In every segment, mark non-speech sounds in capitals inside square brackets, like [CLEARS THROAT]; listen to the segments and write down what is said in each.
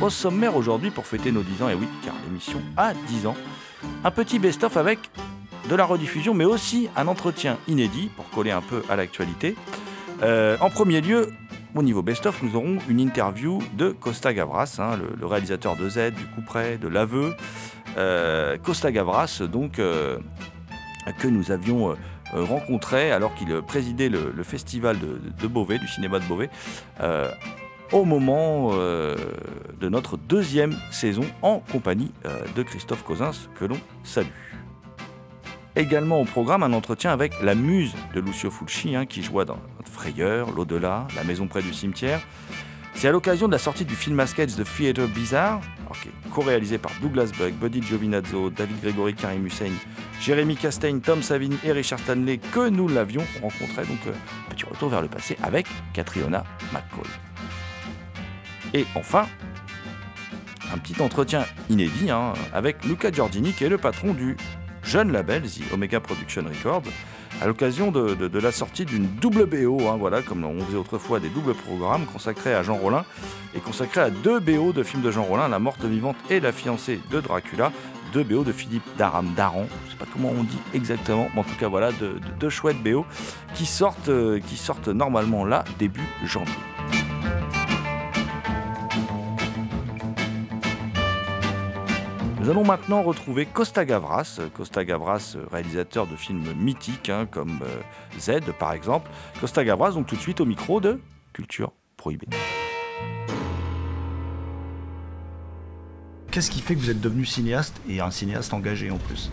Au sommaire aujourd'hui pour fêter nos 10 ans, et oui, car l'émission a 10 ans, un petit best-of avec de la rediffusion, mais aussi un entretien inédit pour coller un peu à l'actualité. Euh, en premier lieu, au niveau best-of, nous aurons une interview de Costa Gavras, hein, le, réalisateur de Z, du coup de l'aveu. Euh, Costa Gavras, donc, euh, que nous avions rencontré alors qu'il présidait le, festival de, Beauvais, du cinéma de Beauvais, au moment euh, de notre deuxième saison en compagnie euh, de Christophe Cosins, que l'on salue. Également au programme un entretien avec la muse de Lucio Fulci, hein, qui joua dans Frayeur, L'Au-delà, La maison près du cimetière. C'est à l'occasion de la sortie du film à sketch The Theater Bizarre, co-réalisé par Douglas Buck, Buddy Giovinazzo, David Gregory, Karim Hussein, Jérémy Castaigne, Tom Savini et Richard Stanley, que nous l'avions rencontré. Donc, euh, petit retour vers le passé avec Catriona McCall. Et enfin, un petit entretien inédit hein, avec Luca Giordini, qui est le patron du jeune label The Omega Production Records, à l'occasion de, la sortie d'une double BO, hein, voilà, comme on faisait autrefois des doubles programmes consacrés à Jean Rollin et consacrés à deux BO de films de Jean Rollin, La Morte Vivante et La Fiancée de Dracula, deux BO de Philippe Daram Daran, je sais pas comment on dit exactement, mais en tout cas voilà, de, de- deux chouettes BO euh, qui sortent normalement là, début janvier. Nous allons maintenant retrouver Costa Gavras, Costa Gavras, euh, réalisateur de films mythiques hein, comme euh, Z par exemple. Costa Gavras, donc tout de suite au micro de Culture Prohibée. Qu'est-ce qui fait que vous êtes devenu cinéaste et un cinéaste engagé en plus?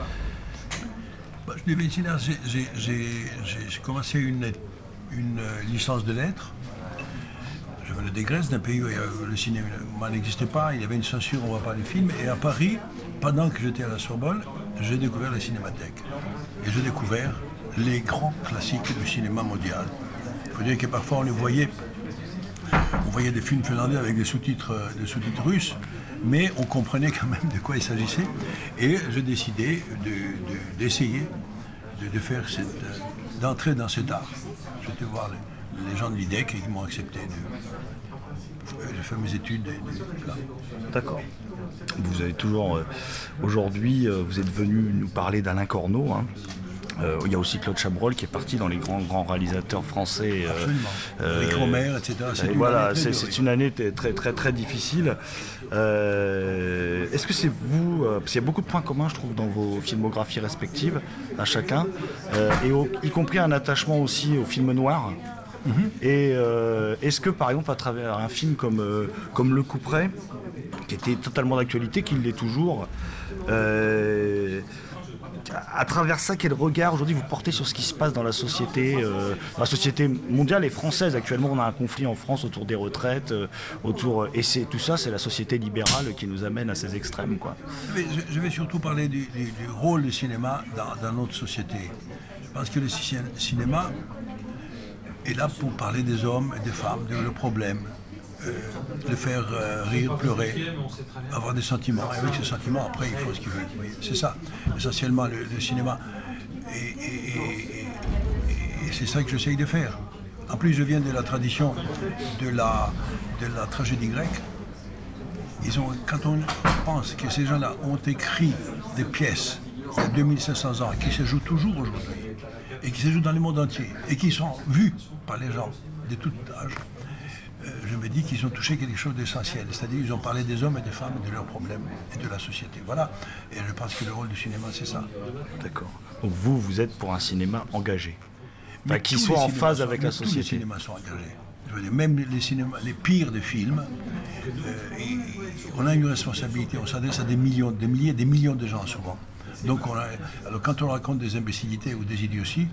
Bah, je devais cinéaste, j'ai- commencé une, une euh, licence de lettres. Je venais des Grèces, d'un pays où a- le cinéma n'existait pas, il y avait une censure, on ne voit pas les films. Et à Paris, pendant que j'étais à la Sorbonne, j'ai découvert la cinémathèque. Et j'ai découvert les grands classiques du cinéma mondial. Il faut dire que parfois on les voyait on voyait des films finlandais avec des sous-titres, euh, sous-titres russes, mais on comprenait quand même de quoi il s'agissait. Et j'ai décidé de- de- d'essayer de, euh, d'entrer dans cet art. J'étais voir les, les gens de l'IDEC et qui m'ont accepté. de- J'ai fait mes études. D'accord. Vous avez toujours, euh, aujourd'hui, euh, vous êtes venu nous parler d'Alain Corneau. hein. Euh, il y a aussi Claude Chabrol qui est parti dans les grands, grands réalisateurs français. euh, Absolument. Avec Romer, etc. C'est Et une voilà, année très c'est une année très très très difficile. Euh, Est-ce que c'est vous, parce qu'il y a beaucoup de points communs, je trouve, dans vos filmographies respectives, à chacun, et au- y compris un attachement aussi au film noir? Et euh, est-ce que, par exemple, à travers un film comme, euh, comme Le Coup Près, qui était totalement d'actualité, qui l'est toujours, euh, à travers ça, quel regard aujourd'hui vous portez sur ce qui se passe dans la société, la société mondiale et française Actuellement, on a un conflit en France autour des retraites, autour et c'est tout ça, c'est la société libérale qui nous amène à ces extrêmes, quoi. Je vais, surtout parler du, rôle du cinéma dans, dans notre société. Pense que le ci- cinéma est là pour parler des hommes et des femmes, de leurs problèmes, euh, faire euh, rire, pleurer, avoir des sentiments. Et avec ces sentiments, après, il faut ce qu'il veut. Oui, C'est ça, essentiellement, le, cinéma. Et, c'est ça que j'essaye de faire. En plus, je viens de la tradition de la, de la tragédie grecque. Ils ont, quand on pense que ces gens-là ont écrit des pièces il y a 2500 ans, qui se jouent toujours aujourd'hui, et qui se jouent dans le monde entier, et qui sont vus par les gens de tout âge, euh, je me dis qu'ils ont touché quelque chose d'essentiel. C'est-à-dire qu'ils ont parlé des hommes et des femmes, de leurs problèmes et de la société. Voilà. Et je pense que le rôle du cinéma, c'est ça. D'accord. Donc vous, vous êtes pour un cinéma engagé, Enfin, qui soit les en phase sont- avec la Tous les société. cinémas sont engagés. Je veux dire, même les, cinémas, les pires des films, euh, et- on a une responsabilité. On s'adresse à des millions, des milliers, des millions de gens souvent. Donc, on a, alors quand on raconte des imbécilités ou des idioties,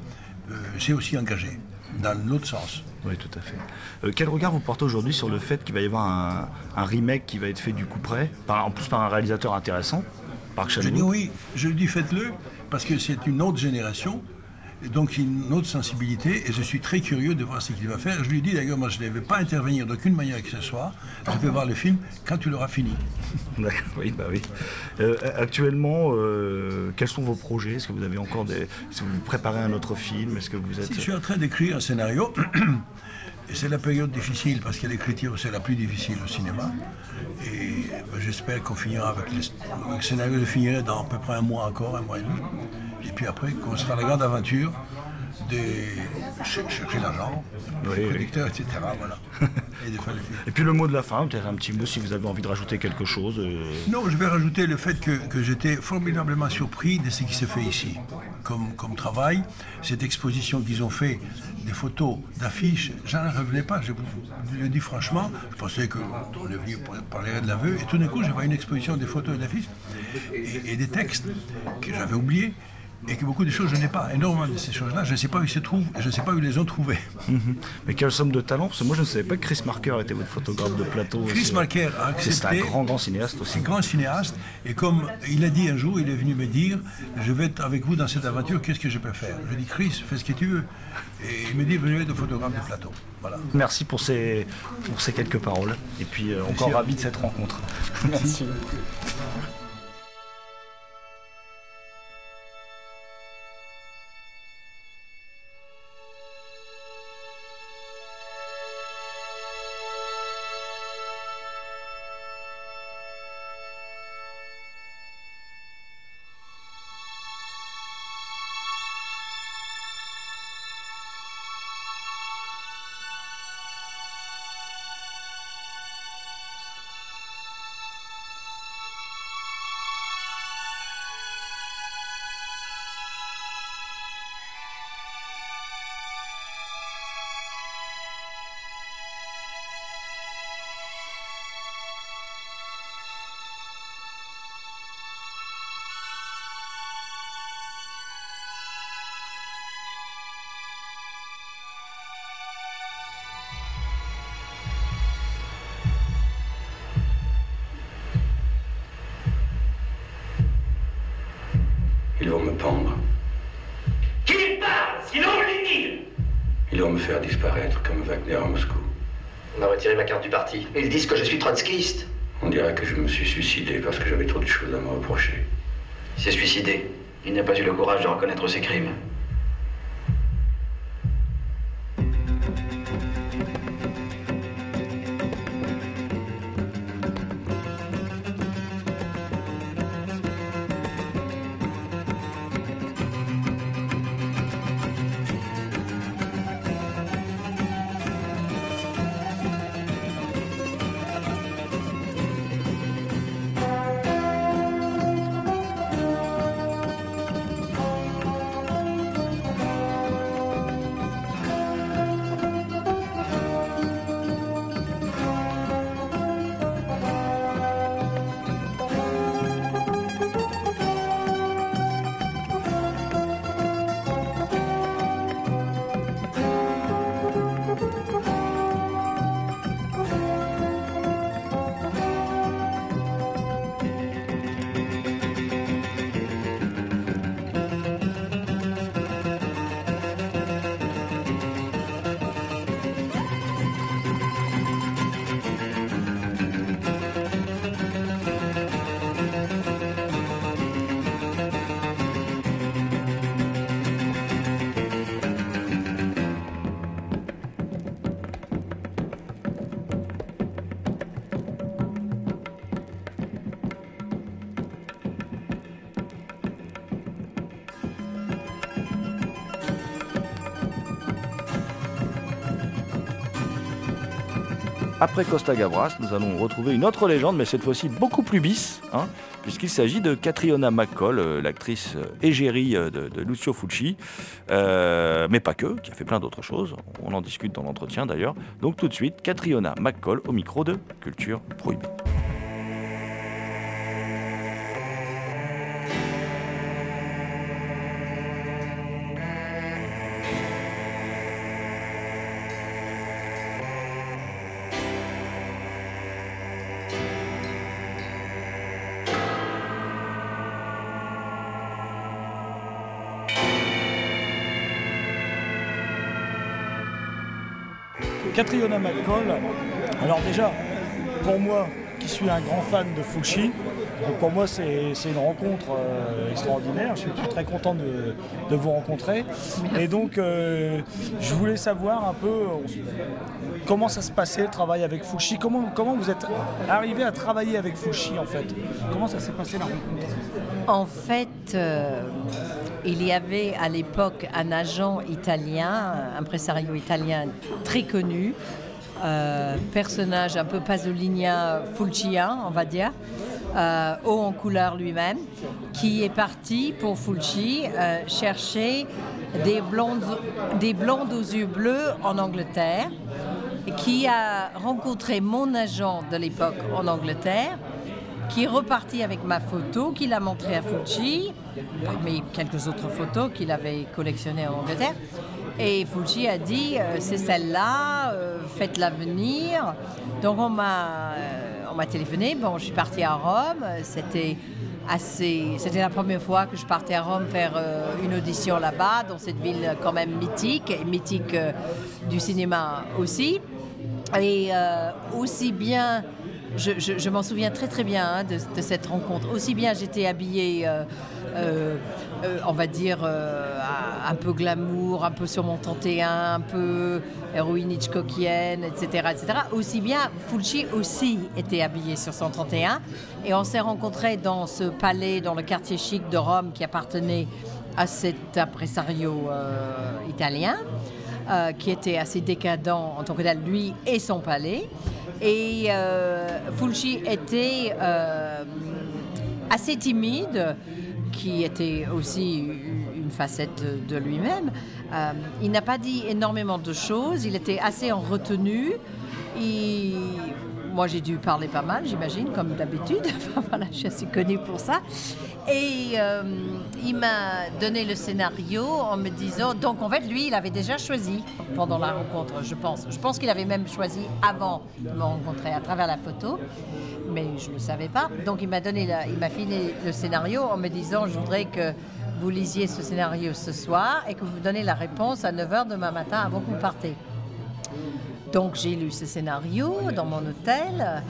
euh, c'est aussi engagé, dans l'autre sens. Oui, tout à fait. Euh, quel regard vous portez aujourd'hui sur le fait qu'il va y avoir un, un remake qui va être fait du coup près, par, en plus par un réalisateur intéressant, Park Je dis oui, je dis faites-le, parce que c'est une autre génération, donc une autre sensibilité, et je suis très curieux de voir ce qu'il va faire. Je lui dis d'ailleurs, moi je ne vais pas intervenir d'aucune manière que ce soit, je vais voir le film quand tu l'auras fini. [LAUGHS] D'accord, oui, bah oui. Euh, actuellement, euh, quels sont vos projets? Est-ce que vous avez encore des. Est-ce que vous préparez un autre film? Est-ce que vous êtes. Si je suis en train d'écrire un scénario, [CLEARS THROAT] et c'est la période difficile, parce que l'écriture c'est la plus difficile au cinéma, et ben, j'espère qu'on finira avec le, le scénario, je finirai dans à peu près un mois encore, un mois et demi, et puis après qu'on sera la grande aventure de ch- chercher l'argent, Oui, producteurs, etc. Voilà. [LAUGHS] et puis le mot de la fin, peut-être un petit mot si vous avez envie de rajouter quelque chose. euh, Non, je vais rajouter le fait que, que j'étais formidablement surpris de ce qui se fait ici. Comme, comme travail, cette exposition qu'ils ont fait des photos, d'affiches, j'en revenais pas. Je vous le dis franchement, je pensais qu'on est venu parler de l'aveu, et tout d'un coup, je vois une exposition des photos et d'affiches, et, et des textes que j'avais oubliés, et que beaucoup de choses je n'ai pas. Énormément de ces choses-là, je ne sais pas où ils se trouvent, et je ne sais pas où ils les ont trouvées. mhm. Mais quelle somme de talent Parce que moi je ne savais pas que Chris Marker était votre photographe de plateau. Chris. Marker a C'est un accepté. grand, grand cinéaste C'est aussi. un grand cinéaste, et comme il a dit un jour, il est venu me dire Je vais être avec vous dans cette aventure, qu'est-ce que je peux faire? Je dis Chris, fais ce que tu veux. Et il me dit vais être photographe de plateau. Voilà. Merci pour ces, pour ces quelques paroles. Et puis euh, encore ravi de cette rencontre. Merci. Ils [LAUGHS] faire disparaître comme Wagner à Moscou. On a retiré ma carte du parti. Ils disent que je suis trotskiste. On dirait que je me suis suicidé parce que j'avais trop de choses à me reprocher. Il s'est suicidé. Il n'a pas eu le courage de reconnaître ses crimes. Après Costa Gavras, nous allons retrouver une autre légende, mais cette fois-ci beaucoup plus bis, hein, puisqu'il s'agit de Catriona McCall, euh, l'actrice euh, égérie euh, de, Lucio Fulci, euh, mais pas que, qui a fait plein d'autres choses. On en discute dans l'entretien d'ailleurs. Donc tout de suite, Catriona McCall au micro de Culture Prohibée. Catriona McCall, alors déjà, pour moi, qui suis un grand fan de Fulci, donc pour moi c'est une rencontre euh, extraordinaire, je suis très content de, de vous rencontrer. Et donc euh, je voulais savoir un peu euh, comment ça se passait le travail avec Fulci, comment, comment vous êtes arrivé à travailler avec Fulci en fait, comment ça s'est passé la rencontre? En fait, il y avait à l'époque un agent italien, un impresario italien très connu, euh, personnage un peu pasolinien, fulcien, on va dire, euh, haut en couleur lui-même, qui est parti pour Fulci euh, chercher des blondes, des blondes aux yeux bleus en Angleterre, et qui a rencontré mon agent de l'époque en Angleterre, qui est reparti avec ma photo, qu'il a montré à Fulci, parmi quelques autres photos qu'il avait collectionnées en Angleterre. Et Fulci a dit, euh, c'est celle-là, euh, faites-la venir. Donc on m'a euh, téléphoné, bon, je suis partie à Rome, c'était assez... La première fois que je partais à Rome faire euh, une audition là-bas, dans cette ville quand même mythique, et mythique du cinéma aussi. Et aussi bien, je, m'en souviens très très bien hein, de, cette rencontre, aussi bien j'étais habillée, euh, euh, euh, on va dire, un peu glamour, un peu sur mon 31, un peu héroïne Hitchcockienne, etc., etc. Aussi bien, Fulci aussi était habillé sur son 31. Et on s'est rencontrés dans ce palais, dans le quartier chic de Rome qui appartenait à cet impresario italien euh, qui était assez décadent en tant que tel, lui et son palais. Et euh, Fulci était euh, assez timide, qui était aussi une facette de lui-même. Il n'a pas dit énormément de choses, il était assez en retenue. Moi, j'ai dû parler pas mal, j'imagine, comme d'habitude. [LAUGHS] Voilà, je suis assez connue pour ça. Et euh, il m'a donné le scénario en me disant. Donc, en fait, lui, il avait déjà choisi pendant la rencontre, je pense. Je pense qu'il avait même choisi avant de me rencontrer à travers la photo, mais je ne le savais pas. Donc, il m'a donné, la- il m'a filé le scénario en me disant Je voudrais que vous lisiez ce scénario ce soir et que vous donnez la réponse à 9h demain matin avant que vous partez. Donc j'ai lu ce scénario dans mon hôtel.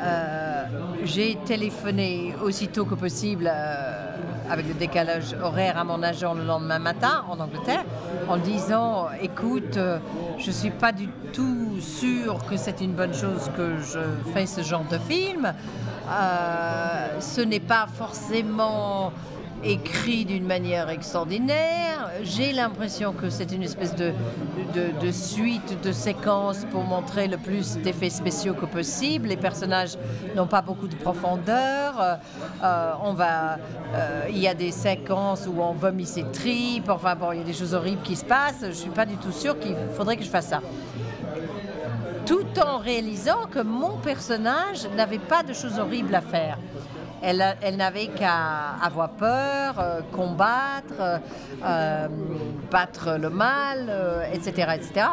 Euh, j'ai téléphoné aussitôt que possible euh, avec le décalage horaire à mon agent le lendemain matin en Angleterre en disant écoute, euh, je ne suis pas du tout sûre que c'est une bonne chose que je fais ce genre de film. Ce n'est pas forcément écrit d'une manière extraordinaire. J'ai l'impression que c'est une espèce de, de, suite de séquences pour montrer le plus d'effets spéciaux que possible. Les personnages n'ont pas beaucoup de profondeur. Euh, euh, on va, euh, il y a des séquences où on vomit ses tripes. Enfin bon, il y a des choses horribles qui se passent. Je ne suis pas du tout sûre qu'il faudrait que je fasse ça tout en réalisant que mon personnage n'avait pas de choses horribles à faire. Elle, n'avait qu'à avoir peur, euh, combattre, euh, battre le mal, euh, etc., etc.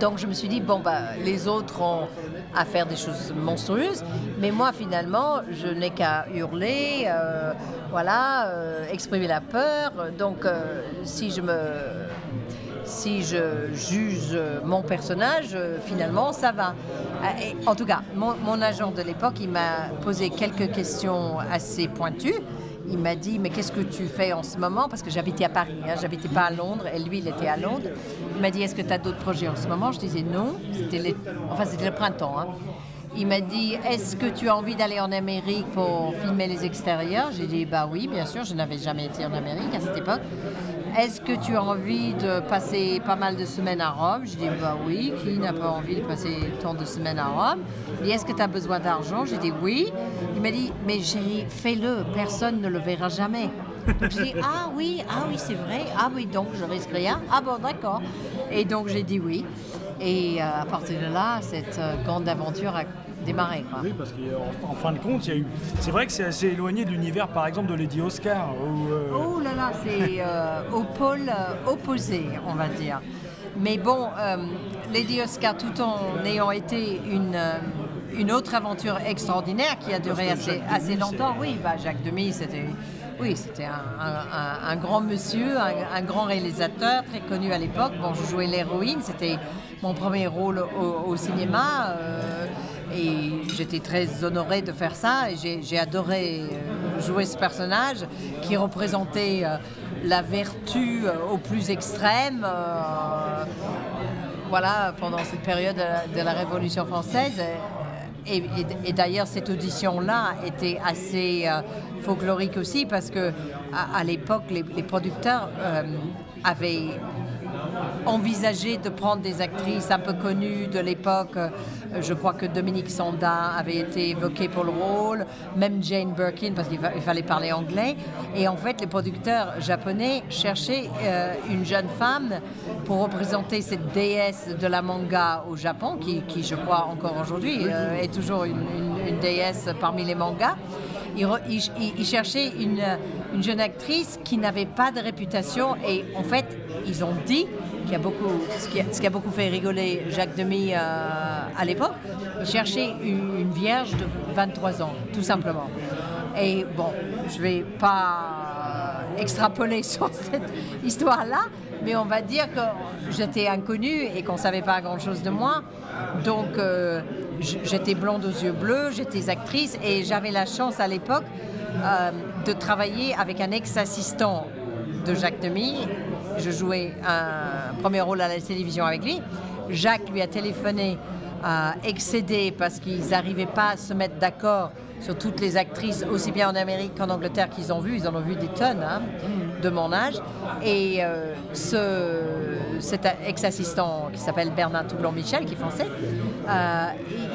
Donc je me suis dit, bon, bah, les autres ont à faire des choses monstrueuses, mais moi finalement, je n'ai qu'à hurler, voilà, exprimer la peur. Donc si je me si je juge mon personnage, euh, finalement, ça va. Euh, en tout cas, mon, agent de l'époque, il m'a posé quelques questions assez pointues. Il m'a dit, mais qu'est-ce que tu fais en ce moment? Parce que j'habitais à Paris, hein, j'habitais pas à Londres, et lui, il était à Londres. Il m'a dit, est-ce que tu as d'autres projets en ce moment? Je disais non, enfin, c'était le printemps. hein. Il m'a dit, est-ce que tu as envie d'aller en Amérique pour filmer les extérieurs? J'ai dit, bah oui, bien sûr, je n'avais jamais été en Amérique à cette époque. Est-ce que tu as envie de passer pas mal de semaines à Rome? Je dis bah oui, qui n'a pas envie de passer tant de semaines à Rome? Il dit est-ce que tu as besoin d'argent? J'ai dit oui. Il m'a dit mais fais-le, personne ne le verra jamais. Donc j'ai dit ah oui, ah oui c'est vrai, ah oui donc je risque rien. Ah bon d'accord. Et donc j'ai dit oui. Et euh, à partir de là, cette euh, grande aventure a quoi. Oui, parce qu'en en fin de compte, il y a eu. C'est vrai que c'est assez éloigné de l'univers, par exemple, de Lady Oscar. Où, euh, Oh là là, c'est euh, au pôle euh, opposé, on va dire. Mais bon, Lady Oscar, tout en ayant été une, une autre aventure extraordinaire qui a duré assez, assez longtemps, oui, bah, Jacques Demy, c'était oui, c'était un, un- un- un grand monsieur, un, un grand réalisateur, très connu à l'époque. Bon, je jouais l'héroïne, c'était mon premier rôle au, au cinéma. euh, et j'étais très honorée de faire ça et j'ai adoré euh, jouer ce personnage qui représentait euh, la vertu euh, au plus extrême. voilà, pendant cette période de, la Révolution française. Et, d'ailleurs, cette audition-là était assez folklorique aussi parce que à, l'époque, les, producteurs avaient envisagé de prendre des actrices un peu connues de l'époque. Euh, Je crois que Dominique Sanda avait été évoquée pour le rôle, même Jane Birkin parce qu'il fa- il fallait parler anglais. Et en fait, les producteurs japonais cherchaient euh, une jeune femme pour représenter cette déesse de la manga au Japon, qui, je crois encore aujourd'hui euh, est toujours une, déesse parmi les mangas. Ils cherchaient une, une jeune actrice qui n'avait pas de réputation et en fait, ils ont dit qui a beaucoup, ce, qui a, beaucoup fait rigoler Jacques Demy euh, à l'époque, ils cherchaient une, vierge de 23 ans, tout simplement. Et bon, je ne vais pas extrapoler [LAUGHS] sur cette histoire-là, mais on va dire que j'étais inconnue et qu'on ne savait pas grand-chose de moi. Donc, euh, j'étais blonde aux yeux bleus, j'étais actrice et j'avais la chance à l'époque euh, de travailler avec un ex-assistant de Jacques Demy. Je jouais un premier rôle à la télévision avec lui. Jacques lui a téléphoné à excéder parce qu'ils n'arrivaient pas à se mettre d'accord sur toutes les actrices, aussi bien en Amérique qu'en Angleterre qu'ils ont vu. Ils en ont vu des tonnes hein, de mon âge. Et euh, ce, cet ex-assistant qui s'appelle Bernard Toublon-Michel, qui est français, euh,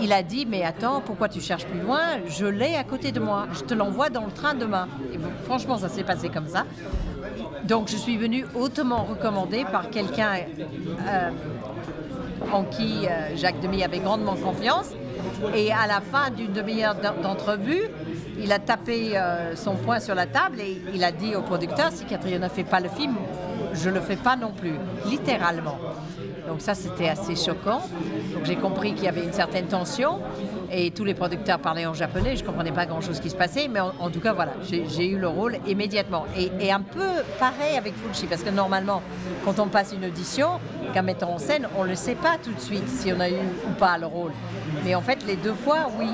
il a dit Mais attends, pourquoi tu cherches plus loin? Je l'ai à côté de moi. Je te l'envoie dans le train demain. Et franchement, ça s'est passé comme ça. Donc je suis venue hautement recommandée par quelqu'un euh, en qui euh, Jacques Demy avait grandement confiance. Et à la fin d'une demi-heure d'en- d'entrevue, il a tapé euh, son poing sur la table et il a dit au producteur, si Catherine ne fait pas le film, je ne le fais pas non plus, littéralement. Donc ça, c'était assez choquant. J'ai compris qu'il y avait une certaine tension et tous les producteurs parlaient en japonais. Je ne comprenais pas grand-chose qui se passait, mais en, tout cas, voilà, j'ai eu le rôle immédiatement. Et, et un peu pareil avec Fulci, parce que normalement, quand on passe une audition, qu'un metteur en scène, on ne le sait pas tout de suite si on a eu ou pas le rôle. Mais en fait, les deux fois, oui.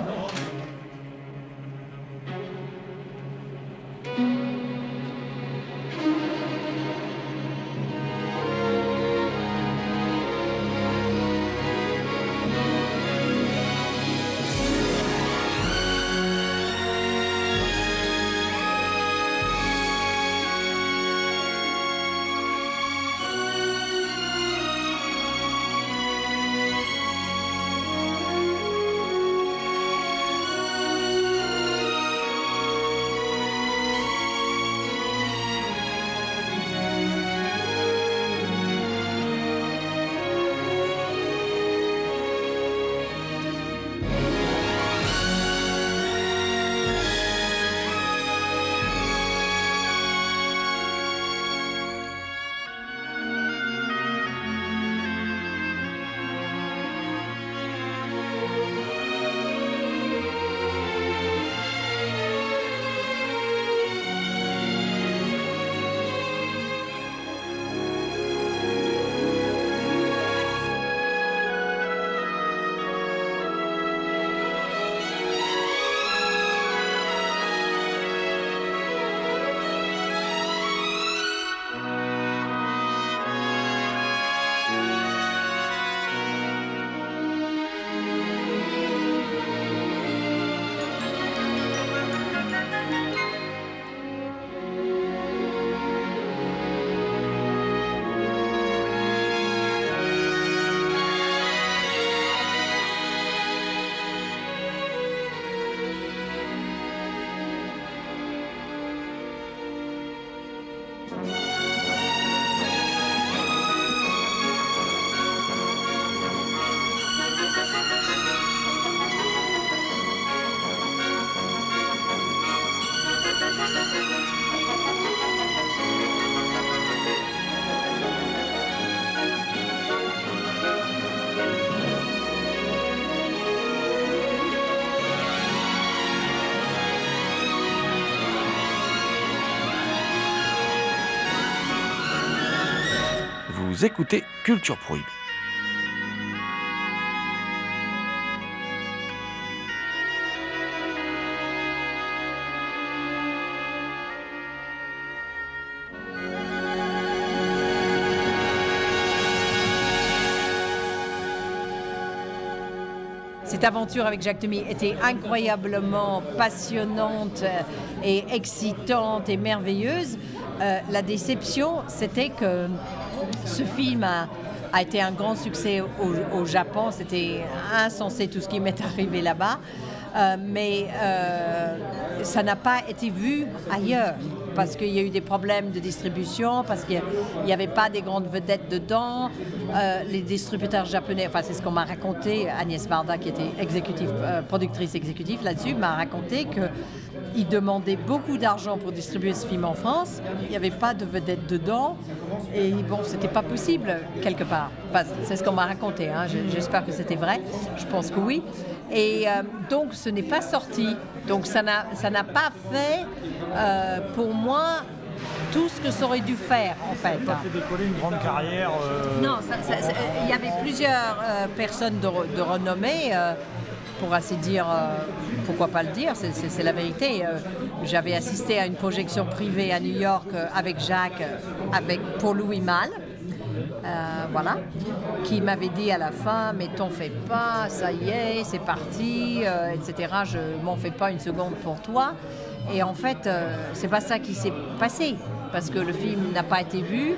Écoutez Culture Prohibée. Cette aventure avec Jacques Demy était incroyablement passionnante euh, et excitante et merveilleuse. Euh, la déception, c'était que ce film a, a été un grand succès au, Japon. C'était insensé tout ce qui m'est arrivé là-bas. Euh, mais euh, ça n'a pas été vu ailleurs parce qu'il y a eu des problèmes de distribution, parce qu'il n'y avait pas des grandes vedettes dedans. Euh, les distributeurs japonais, enfin c'est ce qu'on m'a raconté, Agnès Varda qui était productrice exécutive là-dessus, m'a raconté que ils demandaient beaucoup d'argent pour distribuer ce film en France. Il n'y avait pas de vedettes dedans. Et bon, c'était pas possible, quelque part. Enfin, c'est ce qu'on m'a raconté. hein. Je- J'espère que c'était vrai. Je pense que oui. Et euh, donc, ce n'est pas sorti. Donc, ça n'a pas fait, euh, pour moi, tout ce que ça aurait dû faire, en fait. Ça fait décoller une grande carrière. euh, Non, il y avait plusieurs euh, personnes de, re- de renommée, pour ainsi dire, euh, pourquoi pas le dire, c'est- la vérité. Euh, J'avais assisté à une projection privée à New York euh, avec Jacques, avec, pour Louis Malle. Voilà, qui m'avait dit à la fin, mais t'en fais pas, ça y est, c'est parti, etc. Je m'en fais pas une seconde pour toi. Et en fait, c'est pas ça qui s'est passé, parce que le film n'a pas été vu.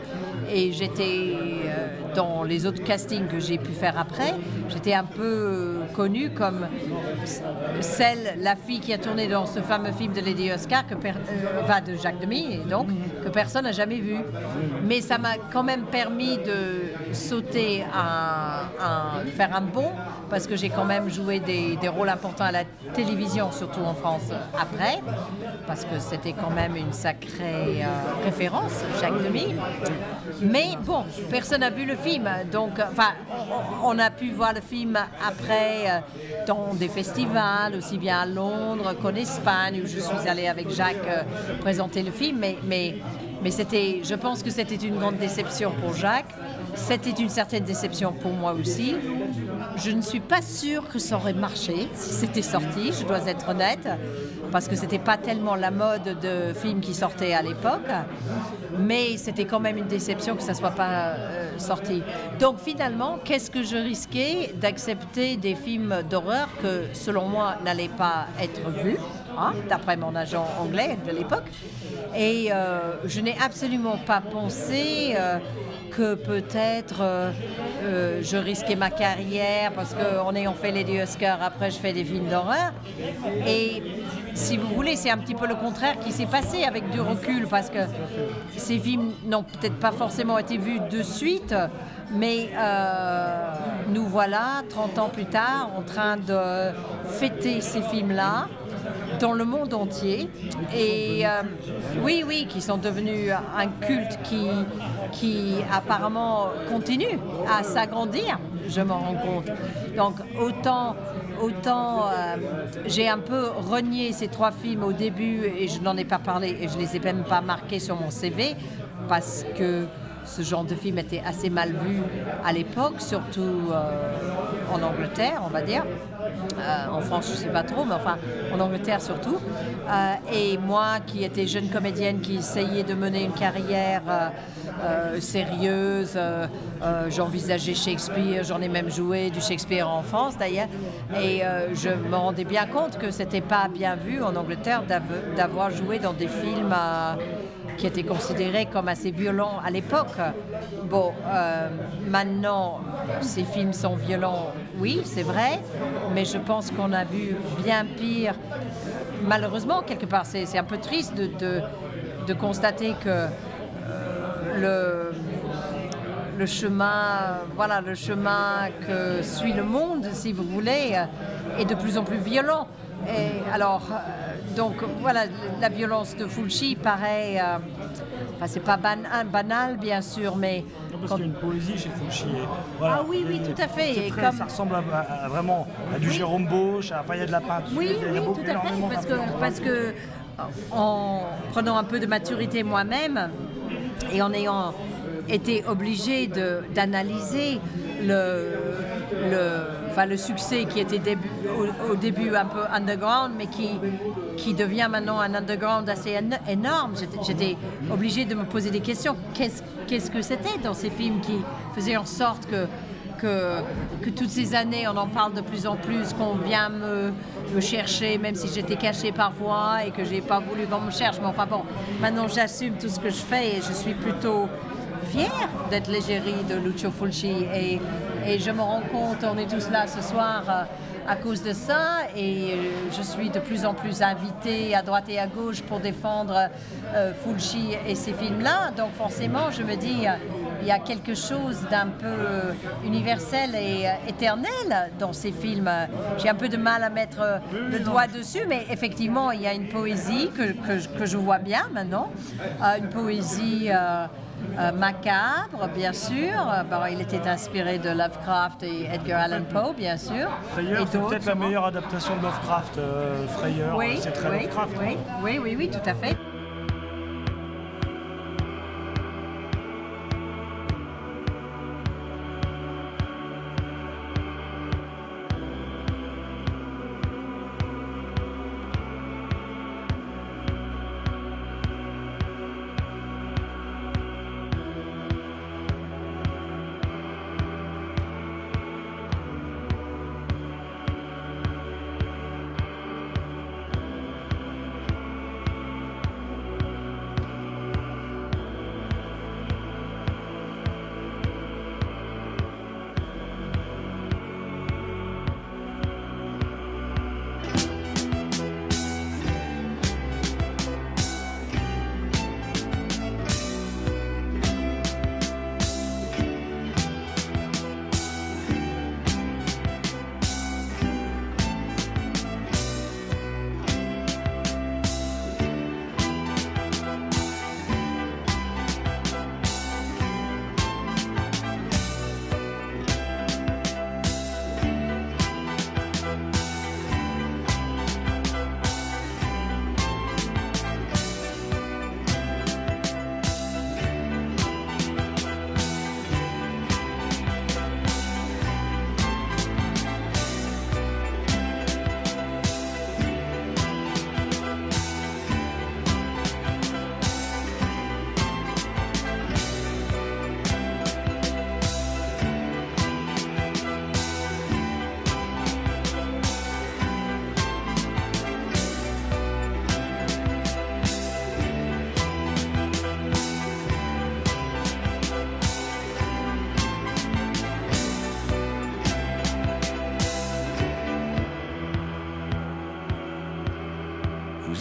Et j'étais euh, dans les autres castings que j'ai pu faire après, j'étais un peu euh, connue comme celle, la fille qui a tourné dans ce fameux film de Lady Oscar, que euh, va de Jacques Demy, donc que personne n'a jamais vu. Mais ça m'a quand même permis de sauter un- faire un bond, parce que j'ai quand même joué des, rôles importants à la télévision, surtout en France après, parce que c'était quand même une sacrée référence, Jacques Demy. Mais bon, personne n'a vu le film, donc enfin, on, on a pu voir le film après euh, dans des festivals, aussi bien à Londres qu'en Espagne, où je suis allée avec Jacques euh, présenter le film, mais, mais, mais c'était, je pense que c'était une grande déception pour Jacques. C'était une certaine déception pour moi aussi. Je ne suis pas sûre que ça aurait marché si c'était sorti, je dois être honnête, parce que c'était pas tellement la mode de films qui sortaient à l'époque, mais c'était quand même une déception que ça soit pas euh, sorti. Donc finalement, qu'est-ce que je risquais d'accepter des films d'horreur que, selon moi, n'allaient pas être vus, hein, d'après mon agent anglais de l'époque, et euh, je n'ai absolument pas pensé. euh, que peut-être euh, je risquais ma carrière parce qu'en ayant fait les Oscars, après je fais des films d'horreur. Et si vous voulez, c'est un petit peu le contraire qui s'est passé avec du recul parce que ces films n'ont peut-être pas forcément été vus de suite, mais nous voilà, 30 ans plus tard, en train de fêter ces films-là dans le monde entier. Et euh, oui, oui, qui sont devenus un culte qui, qui apparemment continue à s'agrandir, je m'en rends compte. Donc autant, autant euh, j'ai un peu renié ces trois films au début et je n'en ai pas parlé et je les ai même pas marqués sur mon CV parce que ce genre de film était assez mal vu à l'époque, surtout euh, en Angleterre, on va dire. Euh, en France, je ne sais pas trop, mais enfin, en Angleterre surtout. Euh, et moi, qui étais jeune comédienne, qui essayais de mener une carrière sérieuse, j'envisageais Shakespeare, j'en ai même joué du Shakespeare en France d'ailleurs, et je me rendais bien compte que c'était pas bien vu en Angleterre d'av- d'avoir joué dans des films qui étaient considérés comme assez violents à l'époque. Bon, euh, maintenant, ces films sont violents, oui, c'est vrai, mais je pense qu'on a vu bien pire. Malheureusement, quelque part, c'est un peu triste de, de- constater que euh, le, le chemin, voilà, le chemin que suit le monde, si vous voulez, est de plus en plus violent. Et alors, euh, donc voilà, la violence de Fulci paraît, euh, enfin c'est pas ban- banal bien sûr, mais Parce quand- qu'il y a une poésie chez Fulci. et voilà. Ah oui, oui, Et tout à fait, c'est et très- comme- Ça ressemble à, vraiment à du Oui. Jérôme Bosch, à, enfin, il y a de la peinture. Oui, il y a- oui, beaucoup- tout à fait, parce que, parce que en prenant un peu de maturité moi-même et en ayant été obligé de- d'analyser le, le, enfin, le succès qui était au, début un peu underground, mais qui, qui devient maintenant un underground assez éno- énorme. J'étais- obligée de me poser des questions. Qu'est-ce qu'est-ce que c'était dans ces films qui faisaient en sorte que, que, que toutes ces années, on en parle de plus en plus, qu'on vient me, me chercher, même si j'étais cachée parfois et que j'ai pas voulu qu'on me cherche. Mais enfin bon, maintenant j'assume tout ce que je fais et je suis plutôt fière d'être l'égérie de Lucio Fulci et, je me rends compte, on est tous là ce soir euh, à cause de ça et euh, je suis de plus en plus invitée à droite et à gauche pour défendre euh, Fulci et ces films-là. Donc forcément, je me dis, il y a quelque chose d'un peu universel et éternel dans ces films. J'ai un peu de mal à mettre le doigt dessus, mais effectivement, il y a une poésie que, je- vois bien maintenant, une poésie euh, macabre, bien sûr. Il était inspiré de Lovecraft et Edgar Allan Poe, bien sûr. Et c'est peut-être la meilleure adaptation de Lovecraft, euh, Frayeur. Oui, c'est très oui, Lovecraft. oui, oui, oui, oui, tout à fait.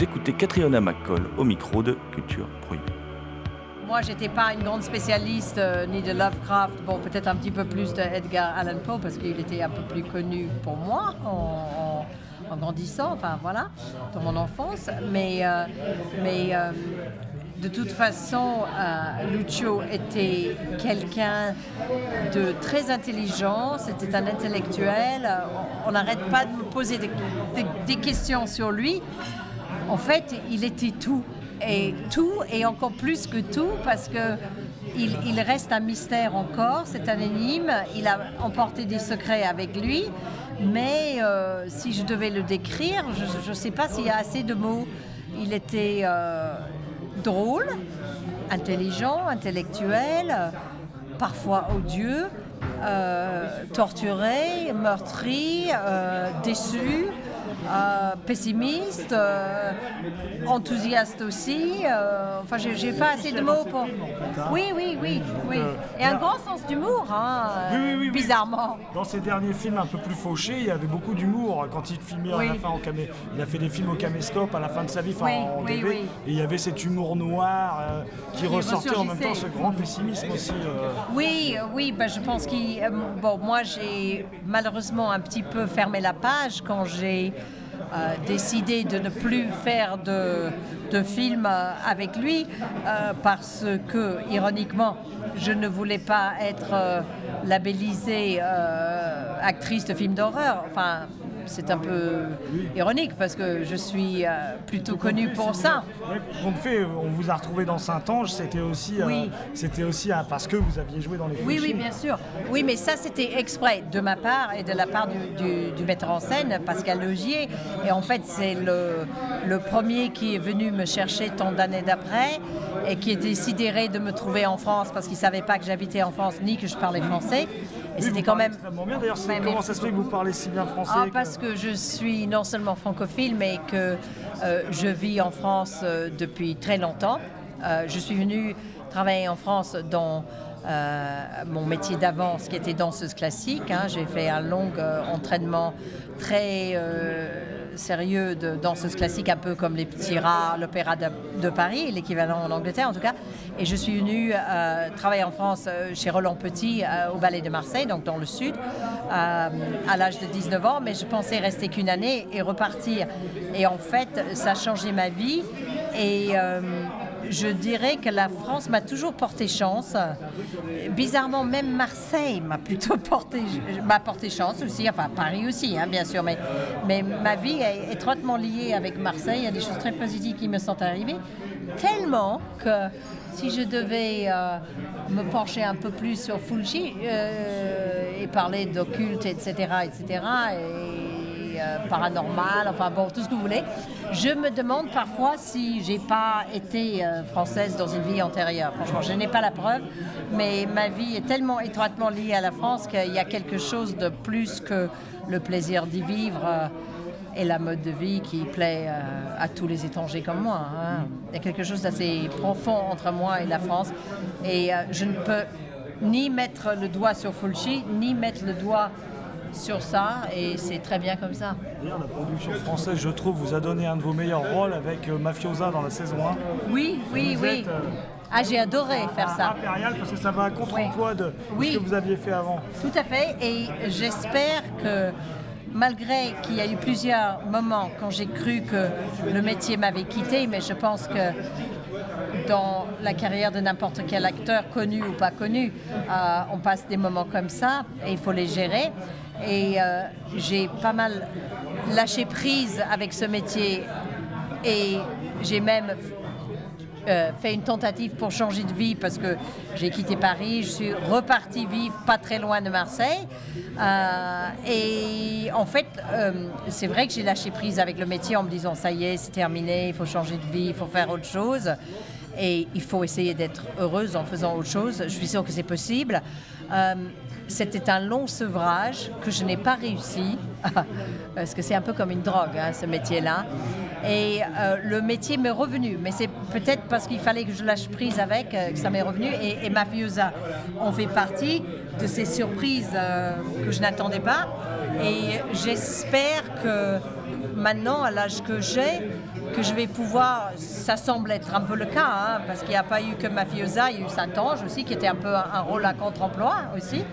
Écoutez Catriona McCall au micro de Culture Prohibée. Moi, j'étais pas une grande spécialiste euh, ni de Lovecraft, bon, peut-être un petit peu plus de Edgar Allan Poe parce qu'il était un peu plus connu pour moi en, grandissant, enfin voilà, dans mon enfance. Mais, euh, mais euh, de toute façon, Lucio était quelqu'un de très intelligent, c'était un intellectuel. On- n'arrête pas de me poser des questions sur lui. En fait, il était tout. Et tout, et encore plus que tout, parce que il, reste un mystère encore, c'est un énigme. Il a emporté des secrets avec lui. Mais euh, si je devais le décrire, je ne sais pas s'il y a assez de mots. Il était euh, drôle, intelligent, intellectuel, parfois odieux, euh, torturé, meurtri, déçu, euh, pessimiste, euh, enthousiaste aussi. euh, enfin, j'ai j'ai pas assez de mots pour. Oui, oui, oui, oui. Et un grand sens d'humour, hein, Oui, oui, oui, bizarrement. Dans ses derniers films un peu plus fauchés, il y avait beaucoup d'humour quand il filmait à la fin en camé. Il a fait des films au caméscope à la fin de sa vie, enfin, en oui. et il y avait cet humour noir qui, ressortait en même temps, ce grand pessimisme aussi. Oui, oui, ben, je pense qu'il. Bon, moi, j'ai malheureusement un petit peu fermé la page quand j'ai euh, décidé de ne plus faire de, de films euh, avec lui euh, parce que, ironiquement, je ne voulais pas être euh, labellisée actrice de film d'horreur. Enfin, c'est un peu ironique parce que je suis euh, plutôt connue pour ça. Donc fait, on vous a retrouvé dans Saint-Ange, c'était aussi, euh, Oui. c'était aussi euh, parce que vous aviez joué dans les Oui, Fulci. oui, bien sûr. Oui, mais ça, c'était exprès de ma part et de la part du, du- du metteur en scène, Pascal Logier. Et en fait, c'est le, le premier qui est venu me chercher tant d'années d'après et qui est décidé de me trouver en France parce qu'il ne savait pas que j'habitais en France ni que je parlais français. Oui, c'était quand même. extrêmement bien. D'ailleurs, c'est- Ouais, comment mais- ça se fait que vous parlez si bien français Ah, que- parce que je suis non seulement francophile, mais que euh, je vis en France euh, depuis très longtemps. Euh, je suis venue travailler en France dans mon métier d'avant, ce qui était danseuse classique. hein. J'ai fait un long entraînement très sérieux de danseuse classique, un peu comme les petits rats, l'opéra de, Paris, l'équivalent en Angleterre en tout cas. Et je suis venue euh, travailler en France euh, chez Roland Petit euh, au Ballet de Marseille, donc dans le sud, à l'âge de 19 ans. Mais je pensais rester qu'une année et repartir. Et en fait, ça a changé ma vie. Et je dirais que la France m'a toujours porté chance. Bizarrement, même Marseille m'a plutôt [LAUGHS] porté, m'a porté chance aussi. Enfin, Paris aussi, hein, bien sûr. Mais, mais ma vie est étroitement liée avec Marseille. Il y a des choses très positives qui me sont arrivées. Tellement que si je devais euh, me pencher un peu plus sur Fulci euh, et parler d'occulte, etc., etc., et euh, paranormal, enfin bon, tout ce que vous voulez, je me demande parfois si j'ai pas été euh, française dans une vie antérieure. Franchement, je n'ai pas la preuve, mais ma vie est tellement étroitement liée à la France qu'il y a quelque chose de plus que le plaisir d'y vivre. euh, et la mode de vie qui plaît euh, à tous les étrangers comme moi. hein. Il y a quelque chose d'assez profond entre moi et la France. Et je ne peux ni mettre le doigt sur Fulci, ni mettre le doigt sur ça. Et c'est très bien comme ça. D'ailleurs, la production française, je trouve, vous a donné un de vos meilleurs rôles avec euh, Mafiosa dans la saison 1. Oui, oui, Vous oui. êtes, euh, Ah, j'ai adoré faire à ça. Impérial parce que ça va à contre-emploi de, de Oui. ce que vous aviez fait avant. Tout à fait. Et j'espère que malgré qu'il y a eu plusieurs moments quand j'ai cru que le métier m'avait quitté, mais je pense que dans la carrière de n'importe quel acteur, connu ou pas connu, euh, on passe des moments comme ça et il faut les gérer. Et euh, j'ai pas mal lâché prise avec ce métier et j'ai même euh, fait une tentative pour changer de vie parce que j'ai quitté Paris, je suis repartie vivre pas très loin de Marseille. Euh, et en fait, euh, c'est vrai que j'ai lâché prise avec le métier en me disant ça y est, c'est terminé, il faut changer de vie, il faut faire autre chose. Et il faut essayer d'être heureuse en faisant autre chose. Je suis sûre que c'est possible. C'était un long sevrage que je n'ai pas réussi, [LAUGHS] parce que c'est un peu comme une drogue, hein, ce métier-là. Et euh, le métier m'est revenu, mais c'est peut-être parce qu'il fallait que je lâche prise avec euh, que ça m'est revenu. Et, et Mafiosa en fait partie de ces surprises euh, que je n'attendais pas. Et j'espère que maintenant, à l'âge que j'ai, que je vais pouvoir, ça semble être un peu le cas, hein, parce qu'il n'y a pas eu que Mafiosa, il y a eu Saint-Ange aussi, qui était un peu un, rôle à contre-emploi aussi.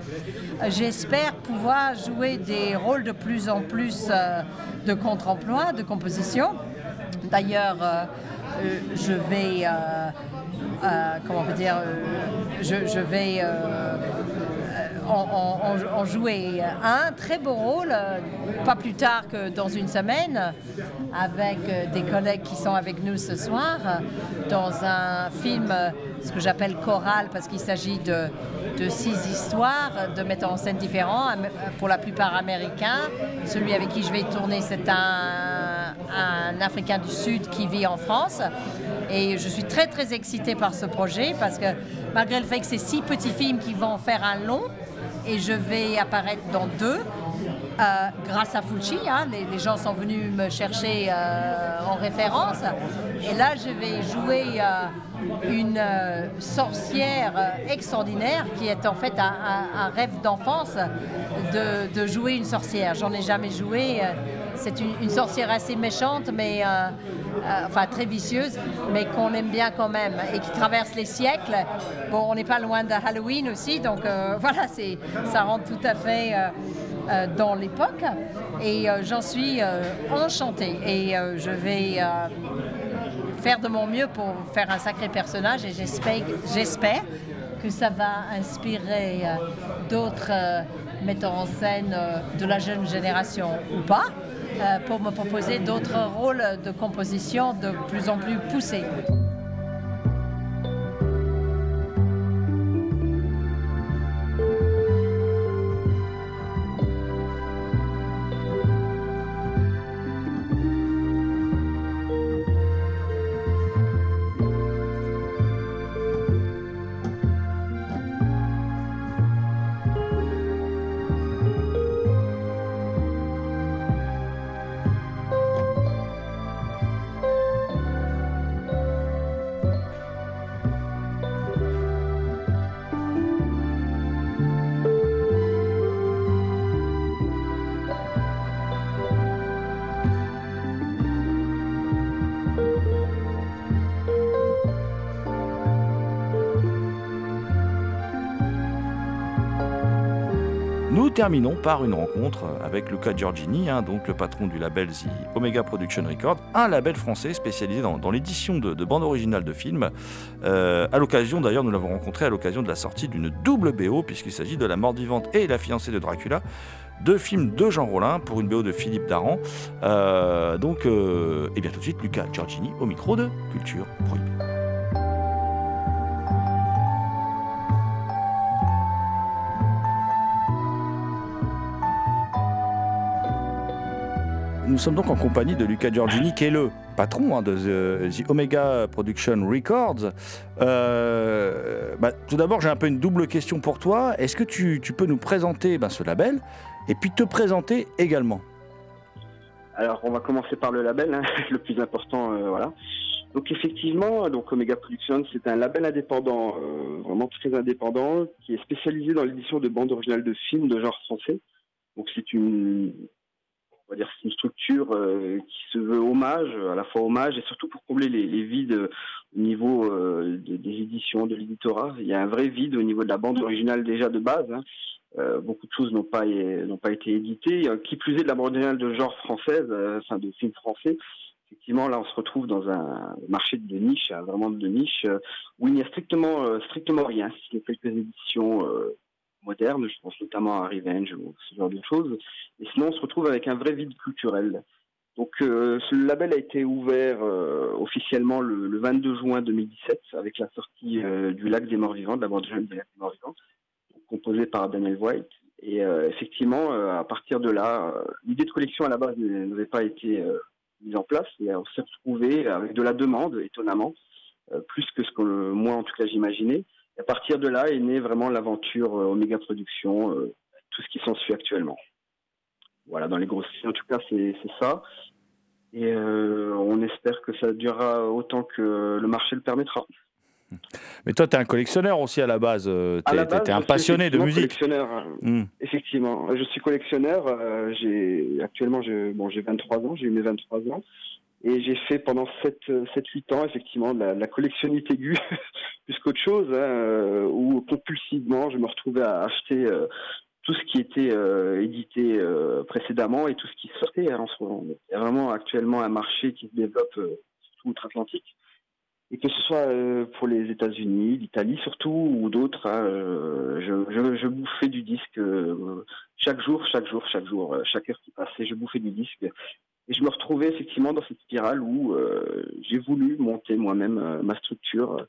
J'espère pouvoir jouer des rôles de plus en plus euh, de contre-emploi, de composition. D'ailleurs, euh, euh, je vais, comment on peut dire, je vais en- en- en jouer un très beau rôle, euh, pas plus tard que dans une semaine, avec euh, des collègues qui sont avec nous ce soir, dans un film, euh, ce que j'appelle choral, parce qu'il s'agit de, six histoires de metteurs en scène différents, pour la plupart américains. Celui avec qui je vais tourner, c'est un, un Africain du Sud qui vit en France. Et je suis très très excitée par ce projet parce que malgré le fait que c'est six petits films qui vont faire un long, et je vais apparaître dans deux. euh, grâce à Fulci, hein, les, gens sont venus me chercher euh, en référence. Et là, je vais jouer euh, une sorcière extraordinaire qui est en fait un, rêve d'enfance de, jouer une sorcière. J'en ai jamais joué. C'est une, une sorcière assez méchante, mais euh, enfin très vicieuse, mais qu'on aime bien quand même et qui traverse les siècles. Bon, on n'est pas loin de Halloween aussi, donc euh, [LAUGHS] voilà, ça rentre tout à fait euh, dans l'époque. Et j'en suis enchantée. Et je vais faire de mon mieux pour faire un sacré personnage et j'espère, que ça va inspirer d'autres euh, metteur en scène de la jeune génération ou pas, pour me proposer d'autres rôles de composition de plus en plus poussés. Terminons par une rencontre avec Luca Giorgini, hein, donc le patron du label The Omega Production Records, un label français spécialisé dans, l'édition de, de bandes originales de films. Euh, à l'occasion, d'ailleurs, nous l'avons rencontré à l'occasion de la sortie d'une double BO, puisqu'il s'agit de La mort vivante et La fiancée de Dracula, deux films de Jean Rollin pour une BO de Philippe Daran. Euh, donc, et euh, eh bien tout de suite, Luca Giorgini au micro de Culture Prohibée. Nous sommes donc en compagnie de Luca Giorgini, qui est le patron hein, de the, Omega Production Records. Euh, bah, tout d'abord, j'ai un peu une double question pour toi. Est-ce que tu, peux nous présenter ben, ce label et puis te présenter également? Alors, on va commencer par le label, hein, [LAUGHS] le plus important, euh, voilà. Donc effectivement, donc Omega Productions, c'est un label indépendant, euh, vraiment très indépendant, qui est spécialisé dans l'édition de bandes originales de films de genre français. Donc c'est une on va dire c'est une structure euh, qui se veut hommage, à la fois hommage et surtout pour combler les, vides au niveau euh, des, éditions, de l'éditorat. Il y a un vrai vide au niveau de la bande originale déjà de base. Hein. Euh, beaucoup de choses n'ont pas n'ont pas été éditées. Qui plus est de la bande originale de genre française, enfin de films français. Effectivement, là, on se retrouve dans un marché de niche, hein, vraiment de niche, où il n'y a strictement strictement rien. Si quelques éditions moderne, je pense notamment à Revenge ou ce genre de choses. Et sinon, on se retrouve avec un vrai vide culturel. Donc, euh, ce label a été ouvert euh, officiellement le, 22 juin 2017 avec la sortie euh, du Lac des Morts Vivants, de la bande du Lac des Morts Vivants, composée par Daniel White. Et effectivement, à partir de là, l'idée de collection à la base n'avait pas été mise en place. Et on s'est retrouvé avec de la demande, étonnamment, plus que ce que moi, en tout cas, j'imaginais à partir de là est née vraiment l'aventure euh, Omega Production, euh, tout ce qui s'ensuit actuellement. Voilà, dans les grosses en tout cas, c'est ça. Et euh, on espère que ça durera autant que le marché le permettra. Mais toi, tu es un collectionneur aussi à la base. Tu es, un passionné de musique. collectionneur. Hein. Hmm. Effectivement. Je suis collectionneur. j'ai actuellement, bon, j'ai 23 ans. J'ai eu mes 23 ans. Et j'ai fait pendant 7-8 ans, effectivement, de la, collectionnite aiguë, [LAUGHS] plus qu'autre chose, hein, euh, où compulsivement, je me retrouvais à acheter euh, tout ce qui était euh, édité précédemment et tout ce qui sortait. Hein, Il y a vraiment actuellement un marché qui se développe, surtout outre-Atlantique. Et que ce soit pour les États-Unis, l'Italie surtout, ou d'autres, hein, je, je, bouffais du disque chaque jour, chaque jour, chaque jour, chaque heure qui passait, je bouffais du disque. Et je me retrouvais effectivement dans cette spirale où euh, j'ai voulu monter moi-même euh, ma structure, euh,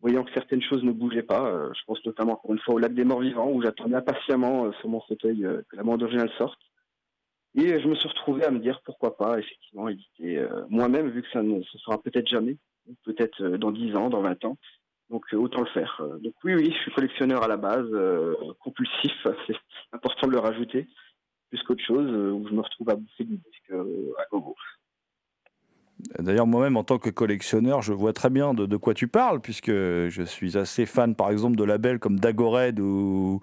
voyant que certaines choses ne bougeaient pas. je pense notamment encore une fois au lac des morts vivants où j'attendais impatiemment sur mon fauteuil que la bande originale sorte. Et je me suis retrouvé à me dire pourquoi pas effectivement éditer moi-même vu que ça ne se fera peut-être jamais, peut-être dans 10 ans, dans 20 ans. Donc autant le faire. Donc oui, oui, je suis collectionneur à la base, compulsif, [LAUGHS] c'est important de le rajouter qu'autre chose, euh, où je me retrouve à bouffer du disque euh, à gogo. D'ailleurs, moi-même, en tant que collectionneur, je vois très bien de, quoi tu parles, puisque je suis assez fan, par exemple, de labels comme Dagored ou,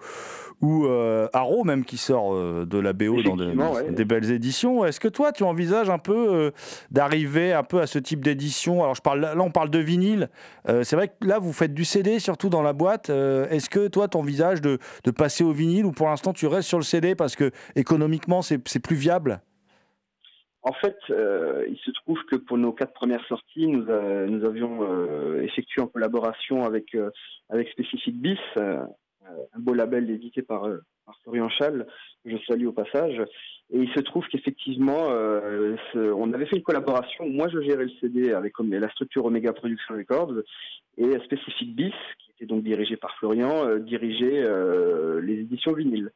ou euh, Arrow, même qui sort euh, de la BO dans des belles éditions. Est-ce que toi, tu envisages un peu euh, d'arriver un peu à ce type d'édition? Alors, je parle, là, on parle de vinyle. c'est vrai que là, vous faites du CD, surtout dans la boîte. Est-ce que toi, tu envisages de, de passer au vinyle ou pour l'instant, tu restes sur le CD parce que économiquement, c'est plus viable? En fait, euh, il se trouve que pour nos quatre premières sorties, nous, nous avions euh, effectué en collaboration avec, euh, avec Specific Bis, un beau label édité par Florian Schall, que je salue au passage. Et il se trouve qu'effectivement, euh, on avait fait une collaboration. Moi, je gérais le CD avec la structure Omega Production Records et Specific Bis, qui était donc dirigé par Florian, euh, dirigeait euh, les éditions vinyles.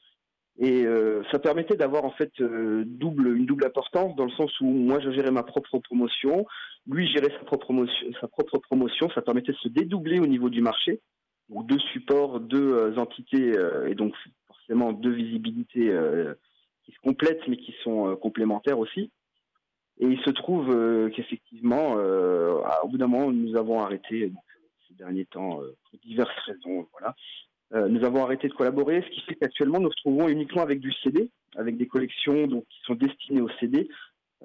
Et euh, ça permettait d'avoir en fait euh, une double importance dans le sens où moi je gérais ma propre promotion, lui gérait sa propre promotion. Ça permettait de se dédoubler au niveau du marché. Deux supports, deux euh, entités et donc forcément deux visibilités qui se complètent mais qui sont complémentaires aussi. Et il se trouve qu'effectivement, au bout d'un moment, nous avons arrêté ces derniers temps pour diverses raisons. Voilà. Euh, nous avons arrêté de collaborer, ce qui fait qu'actuellement nous nous retrouvons uniquement avec du CD, avec des collections qui sont destinées au CD.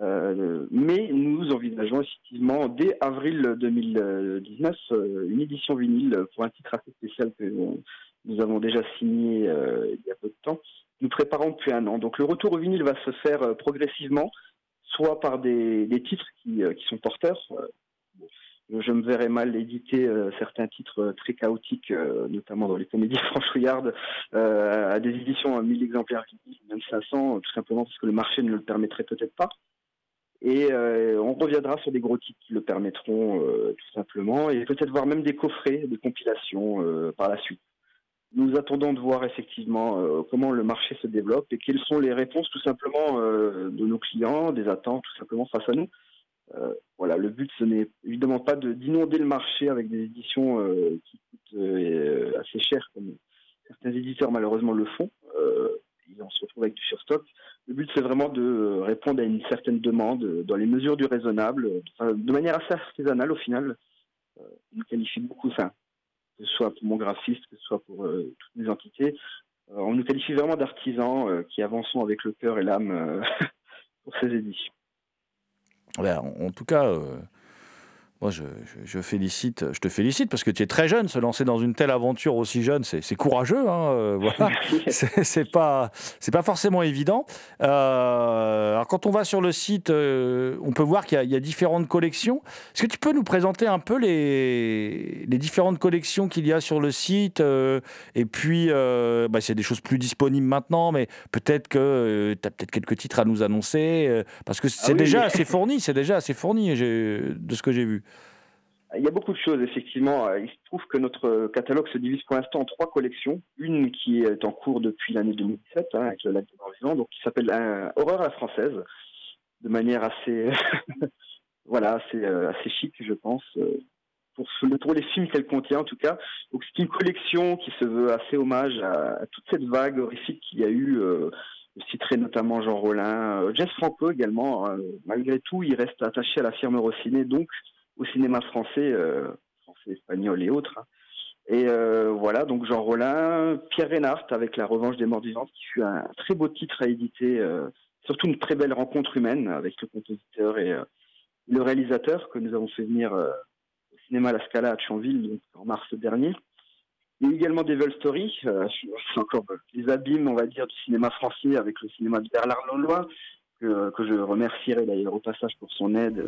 Euh, mais nous envisageons effectivement dès avril 2019 euh, une édition vinyle pour un titre assez spécial que nous avons déjà signé il y a peu de temps. Nous préparons depuis un an. Donc le retour au vinyle va se faire progressivement, soit par des, titres qui sont porteurs. Je me verrais mal éditer euh, certains titres euh, très chaotiques, euh, notamment dans les comédies [LAUGHS] franchouillardes, à des éditions à 1000 exemplaires, même 500, tout simplement parce que le marché ne le permettrait peut-être pas. Et on reviendra sur des gros titres qui le permettront, tout simplement, et peut-être voir même des coffrets, des compilations par la suite. Nous attendons de voir effectivement comment le marché se développe et quelles sont les réponses tout simplement de nos clients, des attentes tout simplement face à nous. Euh, voilà, le but ce n'est évidemment pas de- d'inonder le marché avec des éditions euh, qui coûtent euh, assez cher comme certains éditeurs malheureusement le font. Et on se retrouve avec du surstock. Le but c'est vraiment de répondre à une certaine demande dans les mesures du raisonnable, de manière assez artisanale au final. On nous qualifie beaucoup ça, que ce soit pour mon graphiste, que ce soit pour toutes les entités. On nous qualifie vraiment d'artisans qui avançons avec le cœur et l'âme [LAUGHS] pour ces éditions. En, en tout cas, euh, moi, je, je- je félicite, je te félicite parce que tu es très jeune. Se lancer dans une telle aventure aussi jeune, c'est c'est courageux. hein, euh, voilà. [LAUGHS] C'est c'est pas, c'est pas forcément évident. Euh, alors, quand on va sur le site, euh, on peut voir qu'il y, a- il y a différentes collections. Est-ce que tu peux nous présenter un peu les, les différentes collections qu'il y a sur le site euh, Et puis, euh, bah, c'est des choses plus disponibles maintenant, mais peut-être que tu as peut-être quelques titres à nous annoncer parce que c'est oui, déjà assez [LAUGHS] fourni. C'est déjà assez fourni de ce que j'ai vu. Il y a beaucoup de choses, effectivement. Euh, Il se trouve que notre catalogue se divise pour l'instant en trois collections. Une qui est en cours depuis l'année 2017, hein, avec le lac des Morts donc qui s'appelle euh, Horreur à la française, de manière assez, [LAUGHS] voilà, assez, euh, assez chic, je pense, euh, pour, pour les films qu'elle contient, en tout cas. Donc c'est une collection qui se veut assez hommage à, toute cette vague horrifique qu'il y a eu. Euh, je citerai notamment Jean Rollin, euh, Jess Franco également. euh, malgré tout, il reste attaché à la firme Rossiné, donc au cinéma français, euh, français, espagnol et autres. hein. Et euh, voilà, donc Jean Rollin, Pierre Reinhardt avec La Revanche des Morts Vivants, qui fut un très beau titre à éditer, euh, surtout une très belle rencontre humaine avec le compositeur et le réalisateur que nous avons fait venir au cinéma La Scala à Thionville donc, en mars dernier. Il y a également Devil Story, c'est encore les abîmes, on va dire, du cinéma français avec le cinéma de Bernard Laulois, que, je remercierai d'ailleurs au passage pour son aide.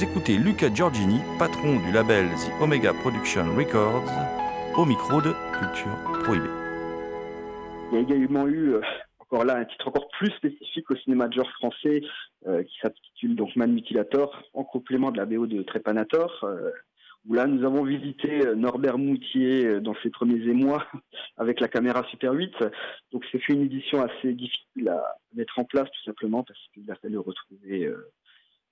Vous écoutez Luca Giorgini, patron du label The Omega Production Records, au micro de Culture Prohibée. Il y a également eu, euh, encore là, un titre encore plus spécifique au cinéma de genre français euh, qui s'intitule donc Man Mutilator, en complément de la BO de Trépanator. euh, où là, nous avons visité Norbert Moutier dans ses premiers émois [LAUGHS] avec la caméra Super 8. Donc, c'est fait une édition assez difficile à mettre en place, tout simplement, parce qu'il a fallu retrouver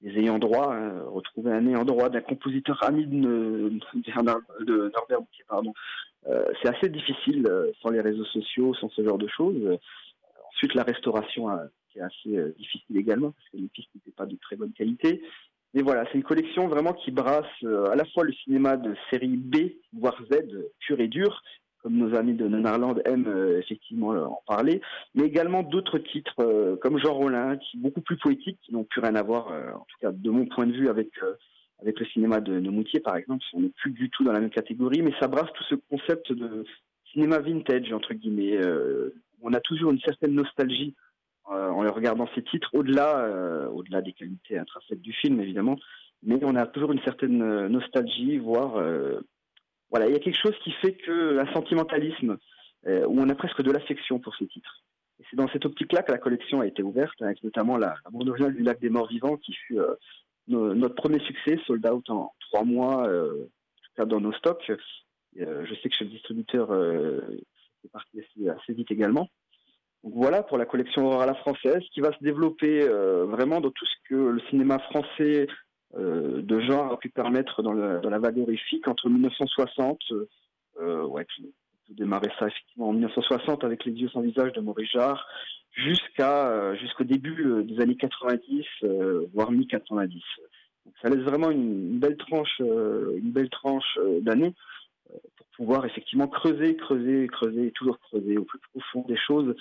les ayants droit, hein, retrouver un ayant droit d'un compositeur ami de, de- Norbert pardon. Euh, c'est assez difficile euh, sans les réseaux sociaux, sans ce genre de choses. Euh, ensuite, la restauration euh, qui est assez difficile également, parce que les pistes n'étaient pas de très bonne qualité. Mais voilà, c'est une collection vraiment qui brasse à la fois le cinéma de série B, voire Z, pur et dur, comme nos amis de Nanarland aiment euh, effectivement euh, en parler, mais également d'autres titres euh, comme Jean Rollin, qui beaucoup plus poétiques, qui n'ont plus rien à voir, en tout cas de mon point de vue, avec, avec le cinéma de, de Moutier, par exemple. On n'est plus du tout dans la même catégorie, mais ça brasse tout ce concept de cinéma vintage, entre guillemets. on a toujours une certaine nostalgie en regardant ces titres, au-delà au-delà des qualités intrinsèques du film, évidemment, mais on a toujours une certaine nostalgie, voire... voilà, il y a quelque chose qui fait que un sentimentalisme, euh, où on a presque de l'affection pour ces titres. Et c'est dans cette optique-là que la collection a été ouverte, avec notamment la, la bande originale du Lac des Morts Vivants, qui fut euh, no- notre premier succès, sold out en trois mois, euh, dans nos stocks. Euh, je sais que chez le distributeur, c'est parti assez, vite également. Donc voilà pour la collection Aurore à la française, qui va se développer vraiment dans tout ce que le cinéma français euh, de genre a pu permettre dans, la vague horrifique entre 1960, euh, euh, ouais, qui démarrer ça effectivement en 1960 avec Les yeux sans visage de Maurice Jarre, jusqu'à euh, jusqu'au début des années 90, euh, voire mi-90. Donc ça laisse vraiment une, belle tranche, une belle tranche d'années pour pouvoir effectivement creuser, creuser, creuser, toujours creuser au plus profond des choses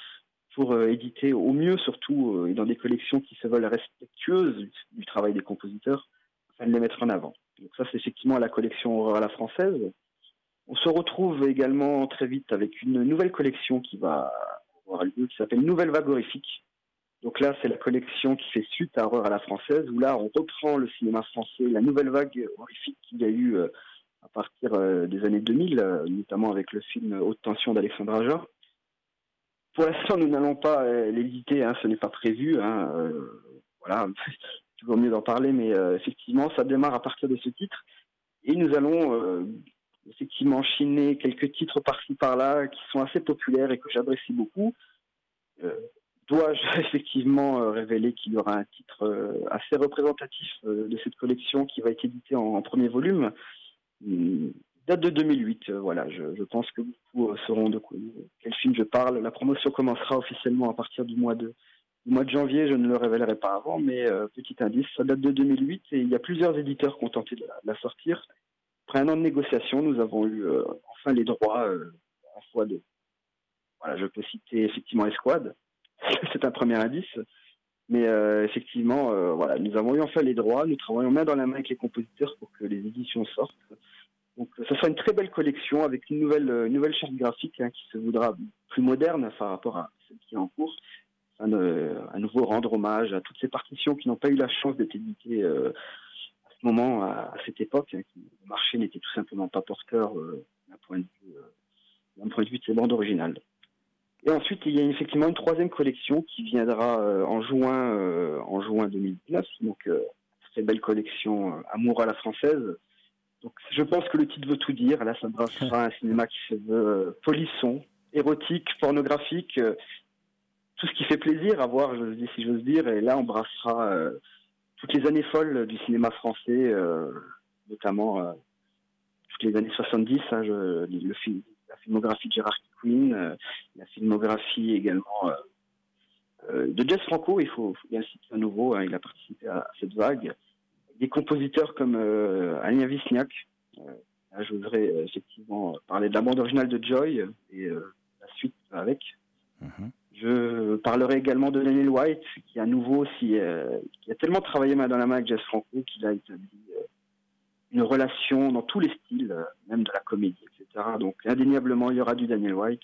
pour éditer au mieux surtout et dans des collections qui se veulent respectueuses du travail des compositeurs afin les mettre en avant. Donc ça c'est effectivement la collection Aurore à la française. On se retrouve également très vite avec une nouvelle collection qui va avoir lieu, qui s'appelle Nouvelle Vague Horrifique. Donc là, c'est la collection qui fait suite à Horreur à la française, où là, on reprend le cinéma français, la nouvelle vague horrifique qu'il y a eu euh, à partir euh, des années 2000, euh, notamment avec le film Haute Tension d'Alexandre Aja. Pour l'instant, nous n'allons pas l'éditer, hein, ce n'est pas prévu. hein, voilà, toujours mieux d'en parler, mais euh, effectivement, ça démarre à partir de ce titre. Et nous allons euh, effectivement chiner quelques titres par-ci par-là qui sont assez populaires et que j'apprécie beaucoup. Euh, Dois-je [LAUGHS] effectivement révéler qu'il y aura un titre assez représentatif de cette collection qui va être édité en, premier volume? Hum, Date de 2008, euh, voilà, je, pense que beaucoup sauront de quoi- quel film je parle. La promotion commencera officiellement à partir du mois de, du mois de janvier, je ne le révélerai pas avant, mais euh, petit indice, ça date de 2008 et il y a plusieurs éditeurs qui ont tenté de la, sortir. Après un an de négociation, nous avons eu euh, enfin les droits euh, à fois de. Voilà, je peux citer effectivement Esquad, [LAUGHS] c'est un premier indice. Mais euh, effectivement, voilà, nous avons eu enfin les droits, nous travaillons main dans la main avec les compositeurs pour que les éditions sortent. Donc ce sera une très belle collection avec une nouvelle, nouvelle charte graphique hein, qui se voudra plus moderne par rapport à celle qui est en cours. Euh, à nouveau rendre hommage à toutes ces partitions qui n'ont pas eu la chance d'être éditées euh, à ce moment, à, à cette époque. hein, qui- le marché n'était tout simplement pas porteur euh, d'un point de vue, euh, point de vue de ces bandes originales. Et ensuite, il y a effectivement une troisième collection qui viendra en juin, en juin 2019. Donc, très belle collection Amour à la française. Donc, je pense que le titre veut tout dire. Là, ça brassera [LAUGHS] un cinéma qui se veut polisson, érotique, pornographique, tout ce qui fait plaisir à voir, si j'ose dire. Et là, on brassera euh, toutes les années folles du cinéma français, euh, notamment euh, toutes les années 70. hein, la filmographie de Gérard euh, la filmographie également de Jess Franco, il faut, bien citer à nouveau, hein, il a participé à, cette vague. Des compositeurs comme euh, Alia Wisniak, là, je voudrais effectivement parler de la bande originale de Joy et la suite avec. Je parlerai également de Daniel White, qui à nouveau euh, qui a tellement travaillé main dans la main avec Jess Franco qu'il a établi euh, une relation dans tous les styles, euh, même de la comédie, etc. Donc indéniablement, il y aura du Daniel White,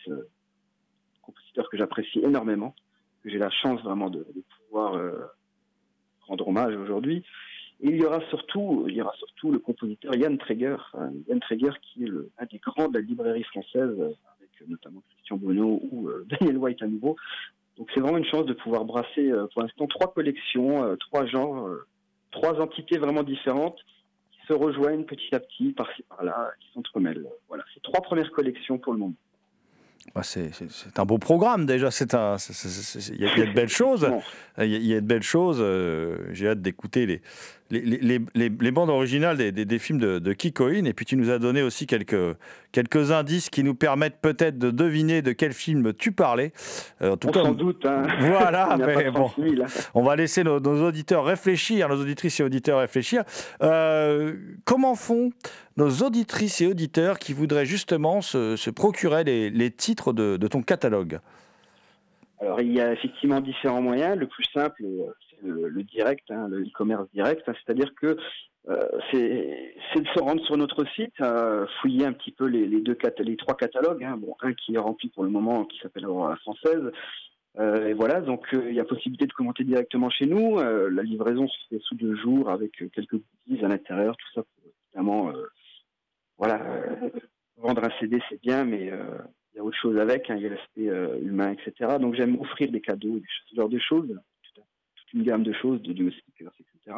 compositeur que j'apprécie énormément, que j'ai la chance vraiment de, pouvoir rendre hommage aujourd'hui. Et il y aura surtout, il y aura surtout le compositeur Yann Treger, hein, Yann Treger qui est le, un des grands de la librairie française, notamment Christian Bruno ou euh, [LAUGHS] Daniel White à nouveau. Donc c'est vraiment une chance de pouvoir brasser euh, pour l'instant trois collections, euh, trois genres, trois entités vraiment différentes qui se rejoignent petit à petit par-ci par-là, qui s'entremêlent. Voilà, c'est trois premières collections pour le moment. Bah, c'est- un beau programme déjà. Il y, a il y a de belles [LAUGHS] choses. Il y, a- il y a de belles choses. euh, J'ai hâte d'écouter les, les, les, les- les bandes originales des, des- des films de, de Kikoïn. Et puis tu nous as donné aussi quelques, quelques indices qui nous permettent peut-être de deviner de quel film tu parlais. Euh, en tout On cas, s'en doute. Hein. [LAUGHS] Voilà, mais bon. 36 000, on va laisser nos, nos auditeurs réfléchir, nos auditrices et auditeurs réfléchir. Euh, comment font nos auditrices et auditeurs qui voudraient justement se, procurer les, titres de, ton catalogue Alors, il y a effectivement différents moyens. Le plus simple, euh, c'est le, direct, hein, le e-commerce direct. C'est-à-dire que euh, c'est de se rendre sur notre site, fouiller un petit peu les, deux les trois catalogues. hein. Bon, un qui est rempli pour le moment, qui s'appelle Aurora française. Euh, et voilà, donc il y a possibilité de commenter directement chez nous. La livraison se fait sous deux jours avec quelques goodies à l'intérieur, tout ça pour évidemment, voilà, euh, vendre un CD c'est bien, mais euh, il y a autre chose avec, hein, il y a l'aspect euh, humain, etc. Donc j'aime offrir des cadeaux, ce genre de choses, toute, une gamme de choses, de, de stickers, etc.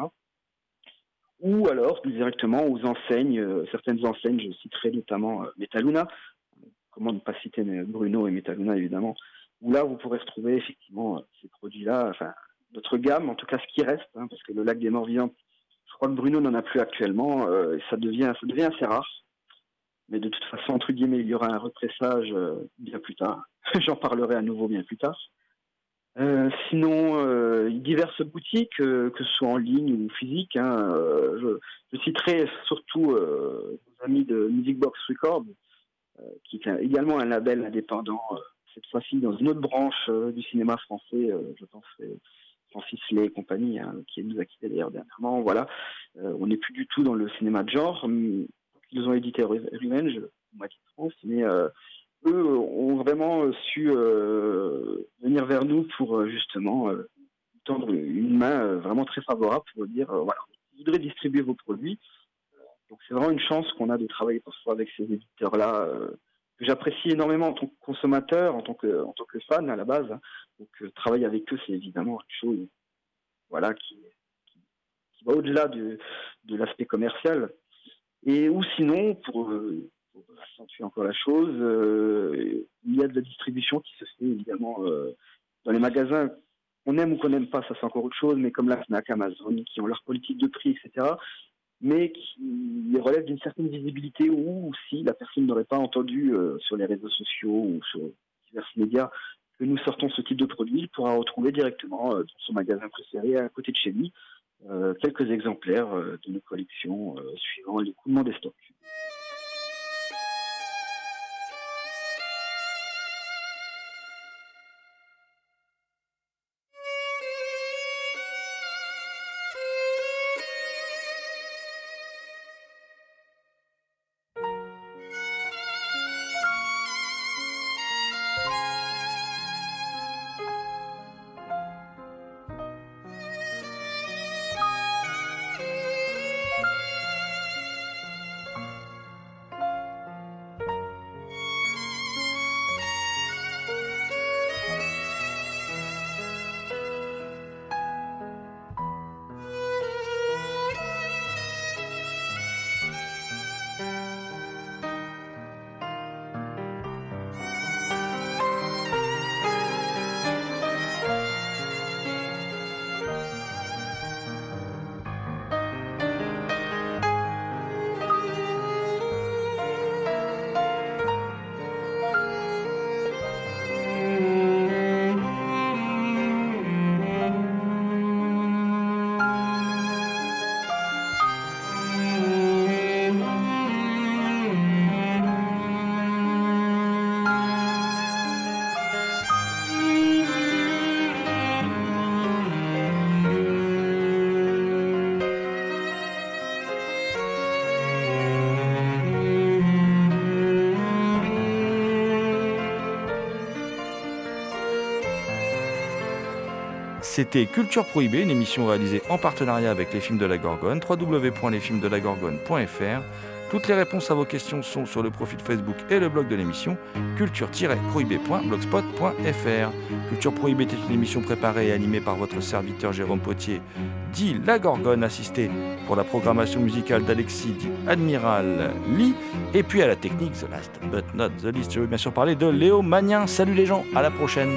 Ou alors directement aux enseignes, certaines enseignes, je citerai notamment Metaluna, comment ne pas citer Bruno et Metaluna évidemment, où là vous pourrez retrouver effectivement ces produits-là, enfin notre gamme, en tout cas ce qui reste, hein, parce que le lac des morts vivants, je crois que Bruno n'en a plus actuellement, ça devient, ça devient assez rare. Mais de toute façon, entre guillemets, il y aura un repressage euh, bien plus tard. [LAUGHS] J'en parlerai à nouveau bien plus tard. Euh, sinon, euh, diverses boutiques, que ce soit en ligne ou physique. hein, je, citerai surtout nos amis de Music Box Records, qui est également un label indépendant, cette fois-ci dans une autre branche du cinéma français, je pense Francis Lay et compagnie, hein, qui nous a quittés d'ailleurs dernièrement. Voilà, on n'est plus du tout dans le cinéma de genre. Ils ont édité Re- Revenge, moitié France, mais euh, eux ont vraiment su euh, venir vers nous pour euh, justement tendre une main vraiment très favorable pour dire voilà, vous voudrez distribuer vos produits. Donc c'est vraiment une chance qu'on a de travailler parfois avec ces éditeurs-là que j'apprécie énormément en tant que consommateur, en tant que, en tant que fan à la base. hein. Donc travailler avec eux, c'est évidemment une chose qui va au-delà de, de l'aspect commercial. Et ou sinon, pour, euh, pour accentuer encore la chose, euh, il y a de la distribution qui se fait évidemment euh, dans les magasins. On aime ou qu'on n'aime pas, ça c'est encore autre chose, mais comme la FNAC, Amazon, qui ont leur politique de prix, etc., mais qui relèvent d'une certaine visibilité ou si la personne n'aurait pas entendu sur les réseaux sociaux ou sur divers médias que nous sortons ce type de produit, il pourra retrouver directement dans son magasin préféré à côté de chez lui quelques exemplaires euh, de nos collections euh, suivant l'écoulement des stocks. C'était Culture Prohibée, une émission réalisée en partenariat avec les films de la Gorgone, www.lesfilmsdelagorgone.fr. Toutes les réponses à vos questions sont sur le profil Facebook et le blog de l'émission culture-prohibé.blogspot.fr. Culture Prohibée est une émission préparée et animée par votre serviteur Jérôme Potier, dit La Gorgone, assisté pour la programmation musicale d'Alexis, dit Admiral Lee, et puis à la technique, The Last But Not The Least, je veux bien sûr parler de Léo Magnin. Salut les gens, à la prochaine.